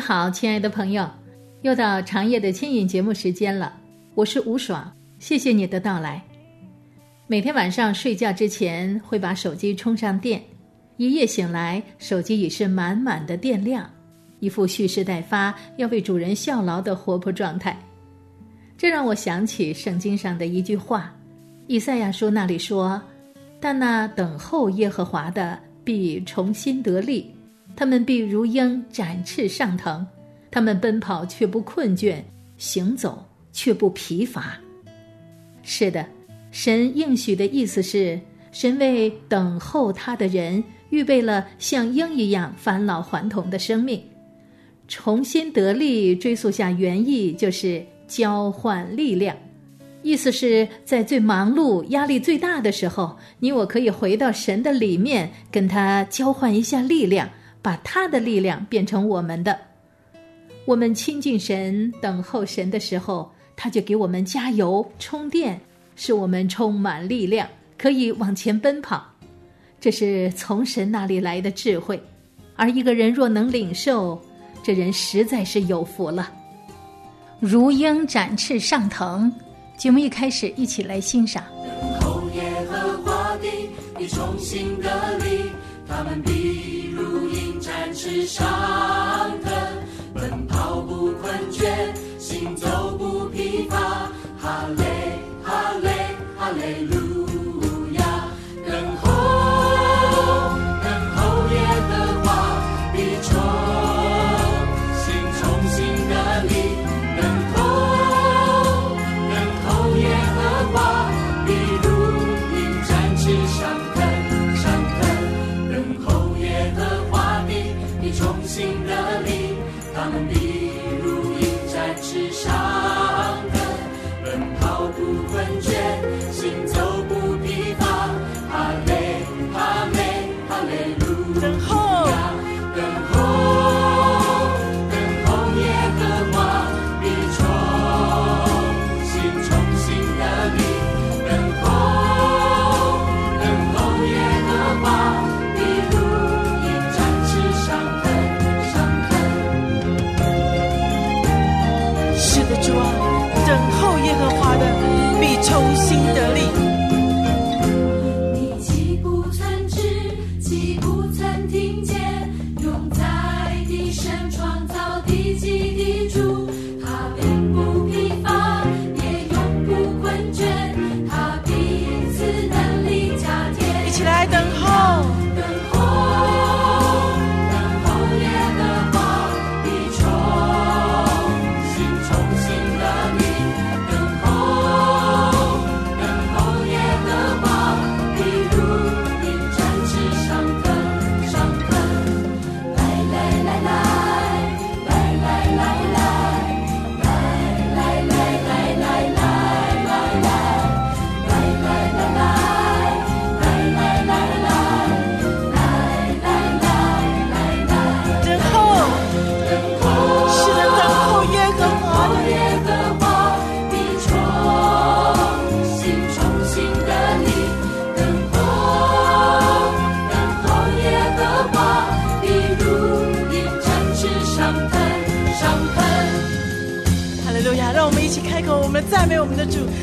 你好，亲爱的朋友，又到长夜的牵引节目时间了。我是吴爽，谢谢你的到来。每天晚上睡觉之前会把手机充上电，一夜醒来，手机已是满满的电量，一副蓄势待发、要为主人效劳的活泼状态。这让我想起圣经上的一句话，以赛亚书那里说：“但那等候耶和华的必重新得力。”他们必如鹰展翅上腾，他们奔跑却不困倦，行走却不疲乏。是的，神应许的意思是，神为等候他的人预备了像鹰一样返老还童的生命。重新得力，追溯下原意就是交换力量，意思是在最忙碌、压力最大的时候，你我可以回到神的里面，跟他交换一下力量。把他的力量变成我们的，我们亲近神、等候神的时候，他就给我们加油充电，使我们充满力量，可以往前奔跑。这是从神那里来的智慧，而一个人若能领受，这人实在是有福了。如鹰展翅上腾，节目一开始，一起来欣赏。等候耶和华的，你重新的力，他们必。上 Come and be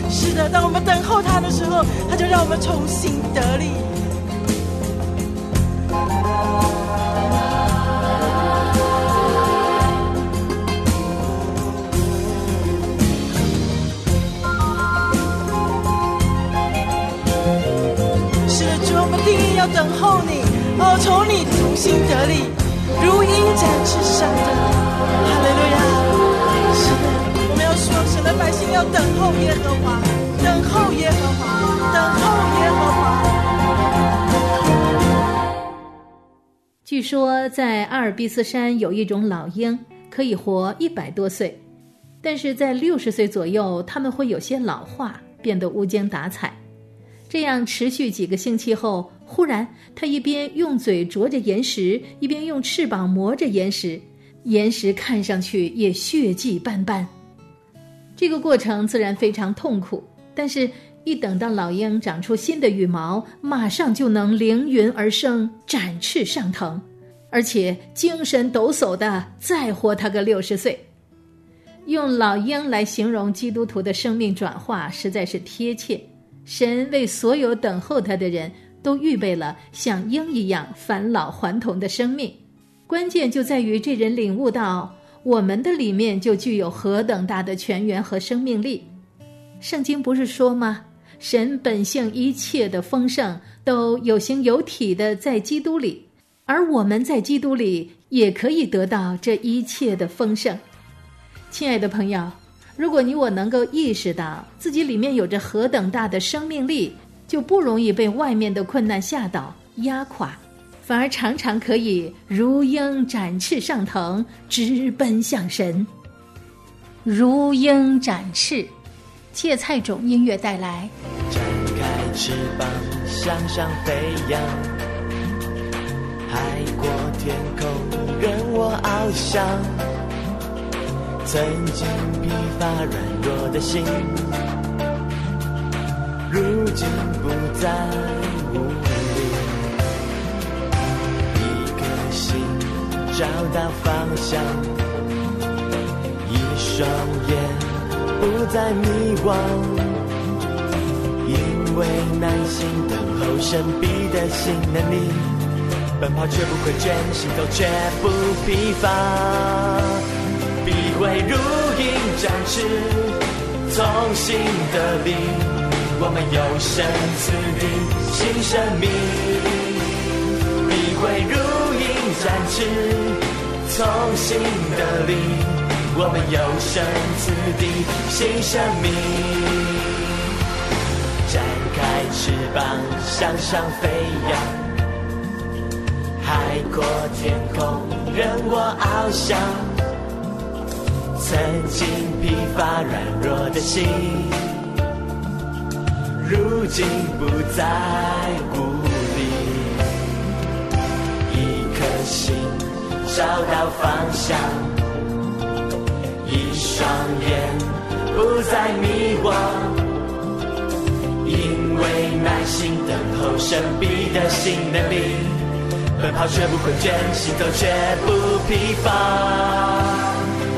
是的，当我们等候他的时候，他就让我们重新得力。是的，主，我们定义要等候你，哦，从你重新得力，如鹰展翅上腾。哈利路亚。韩信要等候耶和华等候耶和华等候耶和华。据说在阿尔卑斯山有一种老鹰可以活一百多岁但是在六十岁左右它们会有些老化变得无精打采。这样持续几个星期后忽然他一边用嘴啄着岩石一边用翅膀磨着岩石岩石看上去也血迹斑斑。这个过程自然非常痛苦，但是。一等到老鹰长出新的羽毛，马上就能凌云而生，展翅上腾，而且精神抖擞的再活他个六十岁。用老鹰来形容基督徒的生命转化，实在是贴切。神为所有等候他的人都预备了像鹰一样返老还童的生命，关键就在于这人领悟到我们的里面就具有何等大的泉源和生命力。圣经不是说吗？神本性一切的丰盛都有形有体的在基督里，而我们在基督里也可以得到这一切的丰盛。亲爱的朋友，如果你我能够意识到自己里面有着何等大的生命力，就不容易被外面的困难吓倒、压垮，反而常常可以如鹰展翅上腾，直奔向神。如鹰展翅。芥菜种音乐带来。展开翅膀，向上飞扬，海阔天空任我翱翔。曾经疲乏软弱的心，如今不再找到方向，一双眼。不再迷惘，因为耐心等候神秘的新能力，奔跑却不会倦，行走却不疲乏，必会如鹰展翅，从新的力，我们有神赐的新生命，必会如展翅，从新的力。我们有生之地新生命，展开翅膀向上飞扬，海阔天空任我翱翔。曾经疲乏软弱的心，如今不再孤心找到方向。一双眼不再迷惘，因为耐心等候神秘的新能力，奔跑却不困倦，行走却不疲乏，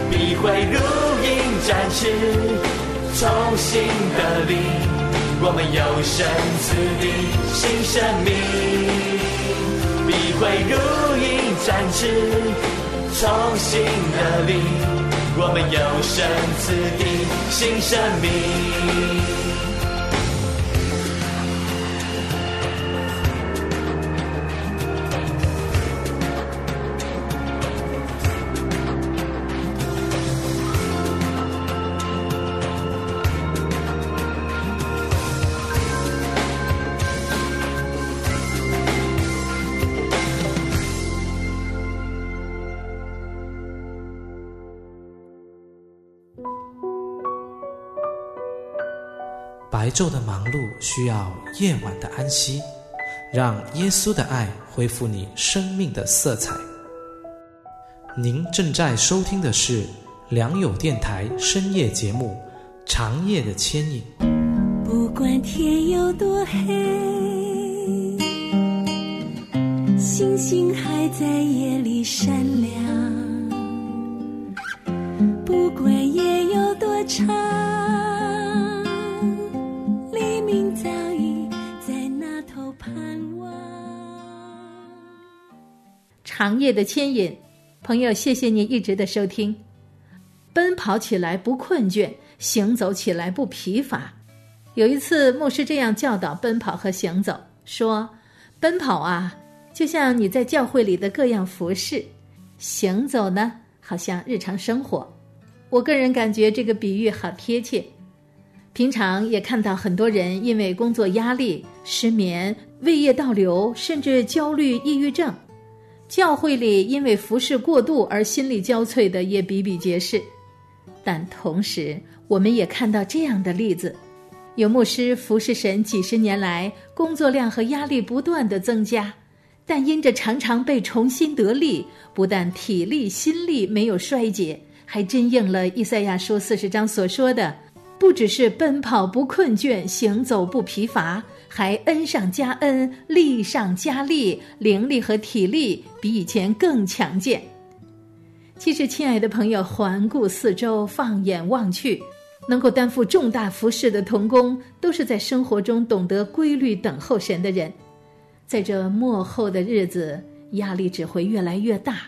必会如鹰展翅，重新的力，我们有神赐的新生命，必会如鹰展翅，重新的力。我们有生此地新生命。白昼的忙碌需要夜晚的安息，让耶稣的爱恢复你生命的色彩。您正在收听的是良友电台深夜节目《长夜的牵引》。不管天有多黑，星星还在夜里闪亮。行业的牵引，朋友，谢谢你一直的收听。奔跑起来不困倦，行走起来不疲乏。有一次，牧师这样教导奔跑和行走，说：“奔跑啊，就像你在教会里的各样服饰；行走呢，好像日常生活。”我个人感觉这个比喻好贴切。平常也看到很多人因为工作压力、失眠、胃液倒流，甚至焦虑、抑郁症。教会里因为服侍过度而心力交瘁的也比比皆是。但同时，我们也看到这样的例子：有牧师服侍神几十年来，工作量和压力不断的增加，但因着常常被重新得力，不但体力心力没有衰竭，还真应了以赛亚书四十章所说的。不只是奔跑不困倦，行走不疲乏，还恩上加恩，力上加力，灵力和体力比以前更强健。其实，亲爱的朋友，环顾四周，放眼望去，能够担负重大服饰的童工，都是在生活中懂得规律等候神的人。在这幕后的日子，压力只会越来越大。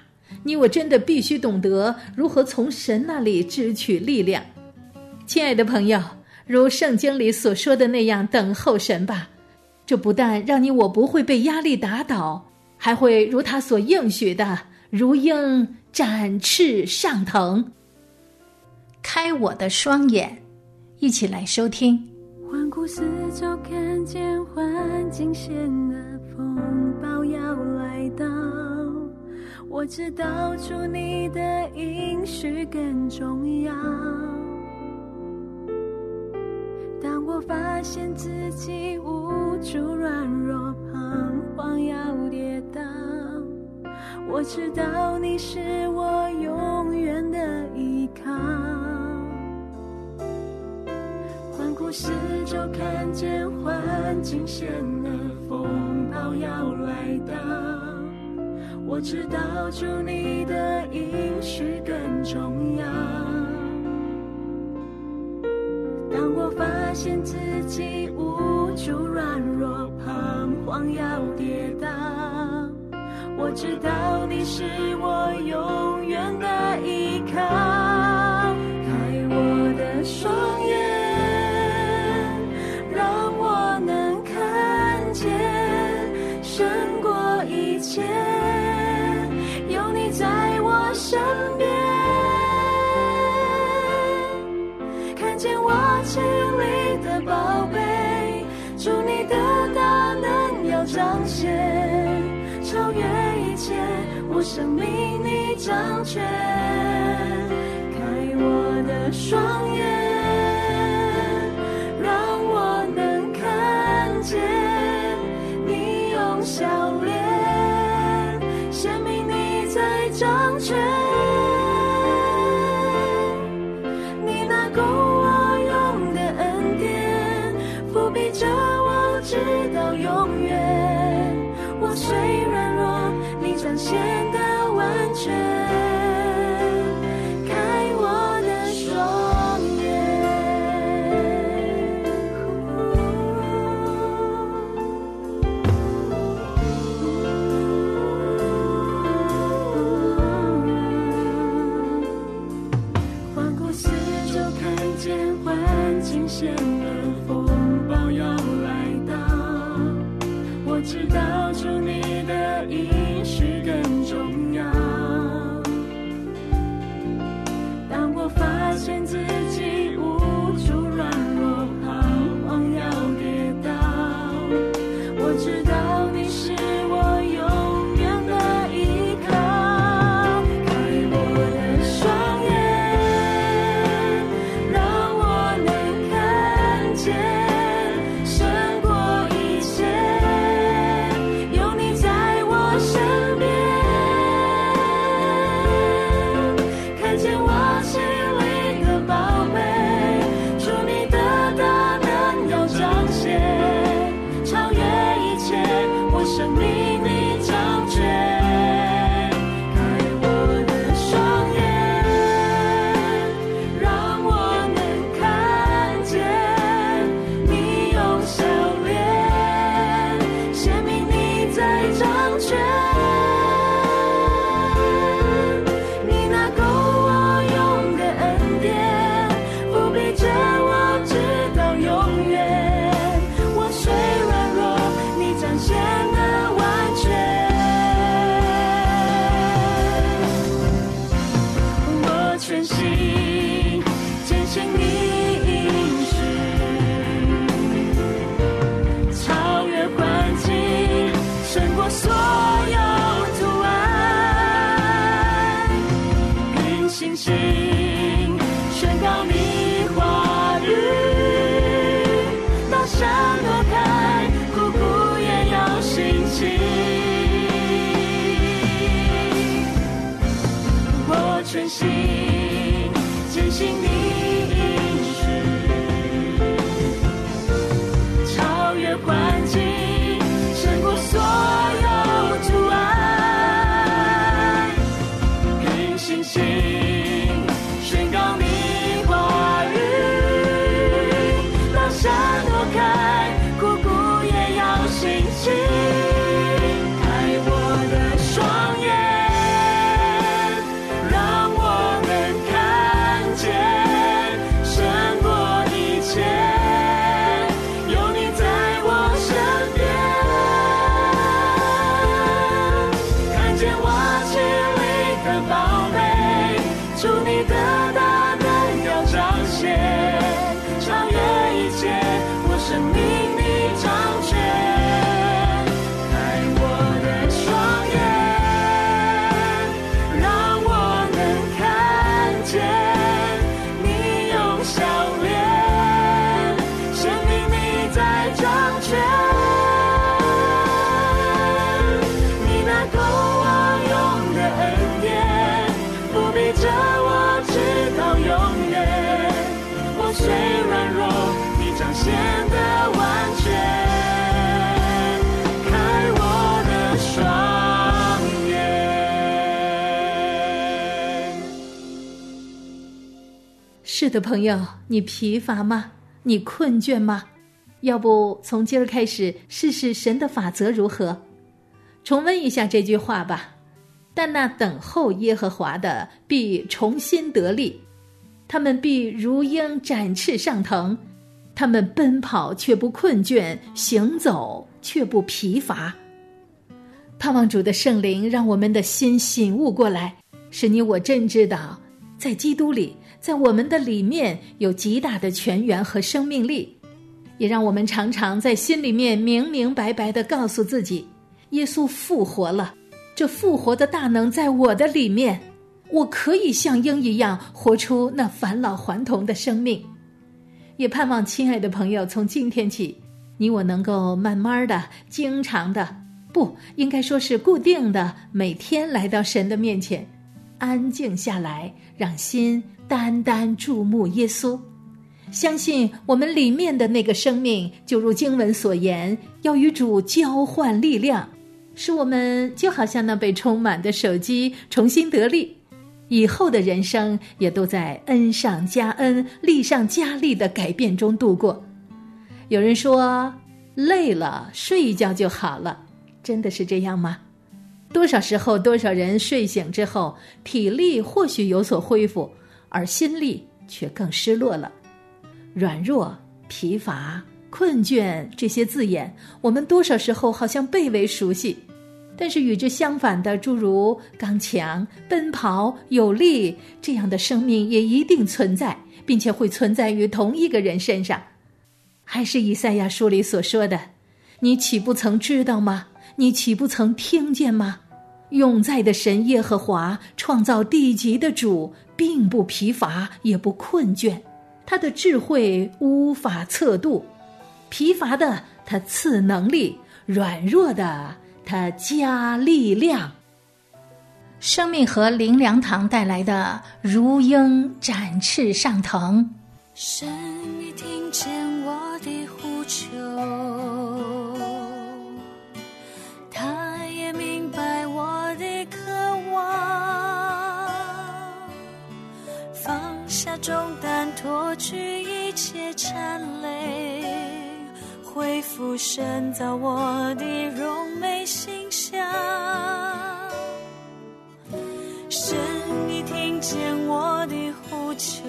你我真的必须懂得如何从神那里支取力量。亲爱的朋友，如圣经里所说的那样，等候神吧。这不但让你我不会被压力打倒，还会如他所应许的，如鹰展翅上腾。开我的双眼，一起来收听。环顾四周，看见环境险恶，风暴要来到。我知道，主你的应许更重要。我发现自己无助、软弱、彷徨，要跌倒，我知道你是我永远的依靠。环顾四周，看见环境险恶，风暴要来到，我知道主你的应许更重要。现自己无助、软弱、彷徨，要跌倒，我知道你是我永远的依靠。生命你掌权。开我的双眼，让我能看见你用笑我发是的，朋友，你疲乏吗？你困倦吗？要不从今儿开始试试神的法则如何？重温一下这句话吧。但那等候耶和华的必重新得力，他们必如鹰展翅上腾，他们奔跑却不困倦，行走却不疲乏。盼望主的圣灵让我们的心醒悟过来，使你我真知道，在基督里，在我们的里面有极大的泉源和生命力，也让我们常常在心里面明明白白的告诉自己，耶稣复活了，这复活的大能在我的里面，我可以像鹰一样活出那返老还童的生命。也盼望亲爱的朋友，从今天起，你我能够慢慢的、经常的，不应该说是固定的，每天来到神的面前，安静下来，让心单单注目耶稣。相信我们里面的那个生命，就如经文所言，要与主交换力量，使我们就好像那被充满的手机重新得力。以后的人生也都在恩上加恩、利上加利的改变中度过。有人说，累了睡一觉就好了，真的是这样吗？多少时候，多少人睡醒之后，体力或许有所恢复，而心力却更失落了。软弱、疲乏、困倦这些字眼，我们多少时候好像倍为熟悉。但是与之相反的，诸如刚强、奔跑、有力这样的生命也一定存在，并且会存在于同一个人身上。还是以赛亚书里所说的：“你岂不曾知道吗？你岂不曾听见吗？永在的神耶和华创造地极的主，并不疲乏，也不困倦，他的智慧无法测度。疲乏的他赐能力，软弱的。”他加力量，生命和灵粮堂带来的如鹰展翅上腾。神，你听见我的呼求，重担，脱去一切颤累。恢复深造我的柔美形象，神，你听见我的呼求，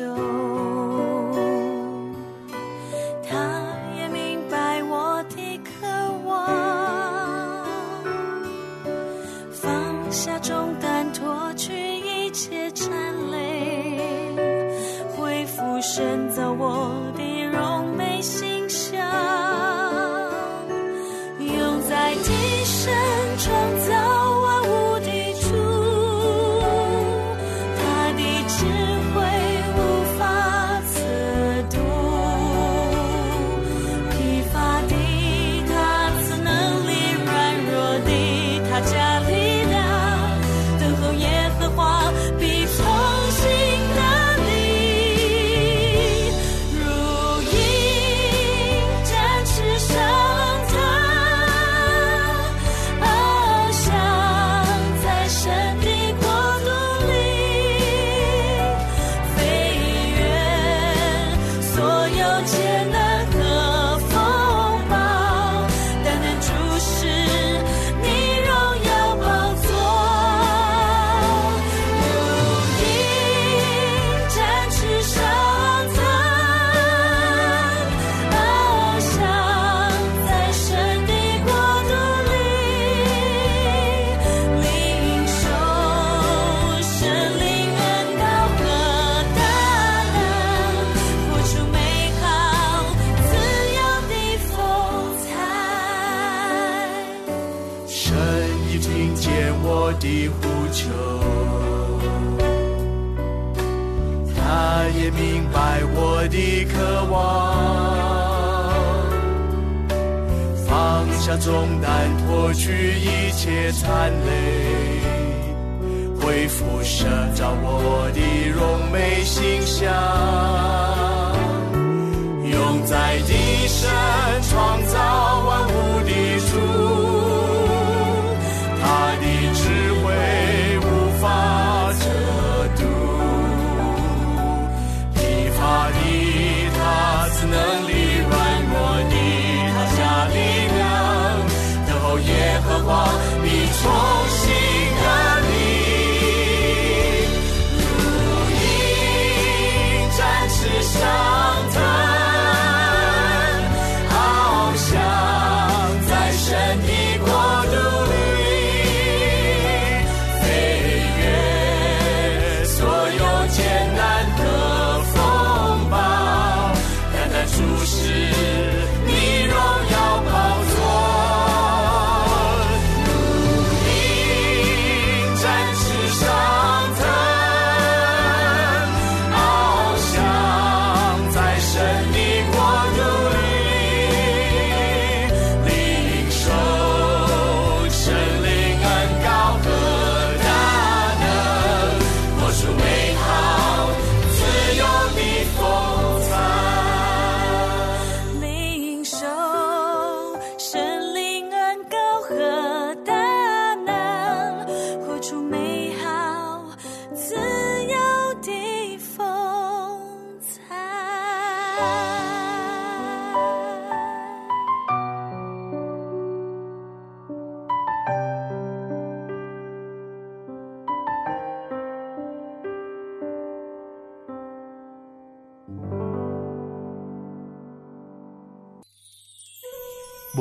选择我。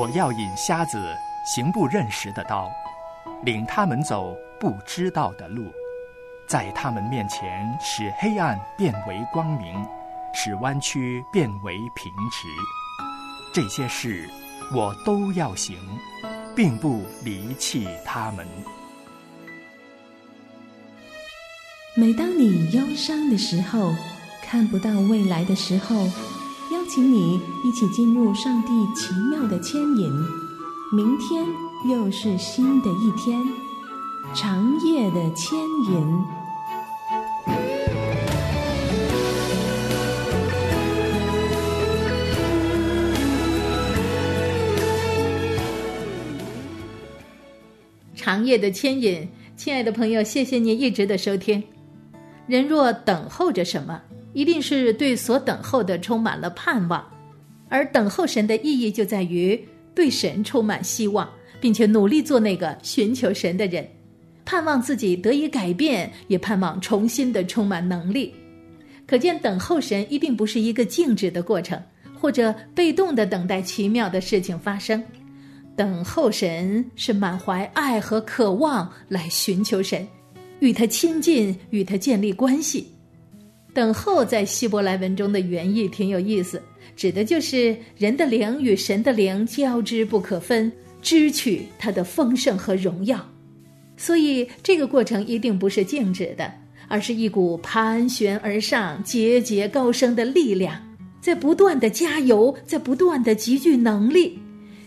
我要引瞎子行不认识的道，领他们走不知道的路，在他们面前使黑暗变为光明，使弯曲变为平直。这些事我都要行，并不离弃他们。每当你忧伤的时候，看不到未来的时候，请你一起进入上帝奇妙的牵引。明天又是新的一天，长夜的牵引。长夜的牵引，亲爱的朋友，谢谢您一直的收听。人若等候着什么，一定是对所等候的充满了盼望，而等候神的意义就在于对神充满希望，并且努力做那个寻求神的人，盼望自己得以改变，也盼望重新的充满能力。可见等候神一定不是一个静止的过程，或者被动的等待奇妙的事情发生。等候神是满怀爱和渴望来寻求神，与他亲近，与他建立关系。等候在希伯来文中的原意挺有意思，指的就是人的灵与神的灵交织不可分，支取他的丰盛和荣耀。所以这个过程一定不是静止的，而是一股盘旋而上、节节高升的力量，在不断的加油，在不断的集聚能力。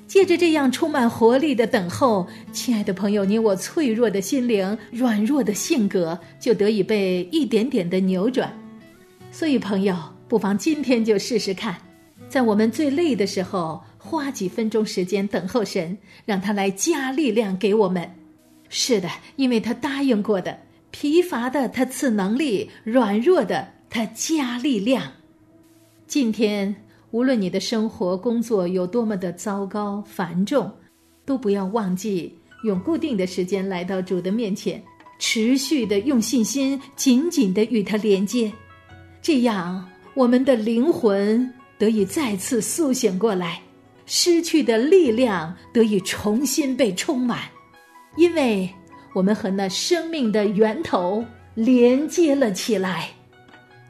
借着这样充满活力的等候，亲爱的朋友，你我脆弱的心灵、软弱的性格就得以被一点点的扭转。所以朋友，不妨今天就试试看，在我们最累的时候，花几分钟时间等候神，让他来加力量给我们。是的，因为他答应过的，疲乏的他赐能力，软弱的他加力量。今天无论你的生活、工作有多么的糟糕、繁重，都不要忘记用固定的时间来到主的面前，持续的用信心紧紧的与他连接。这样我们的灵魂得以再次苏醒过来失去的力量得以重新被充满因为我们和那生命的源头连接了起来。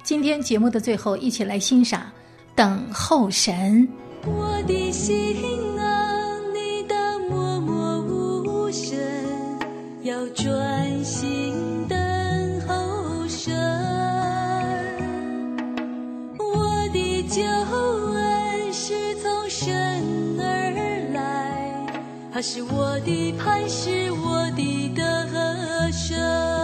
今天节目的最后一起来欣赏等候神。我的心啊你的默默无声要转他是我的盼是我的得舍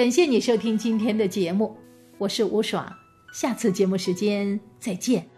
感谢你收听今天的节目我是吴爽下次节目时间再见。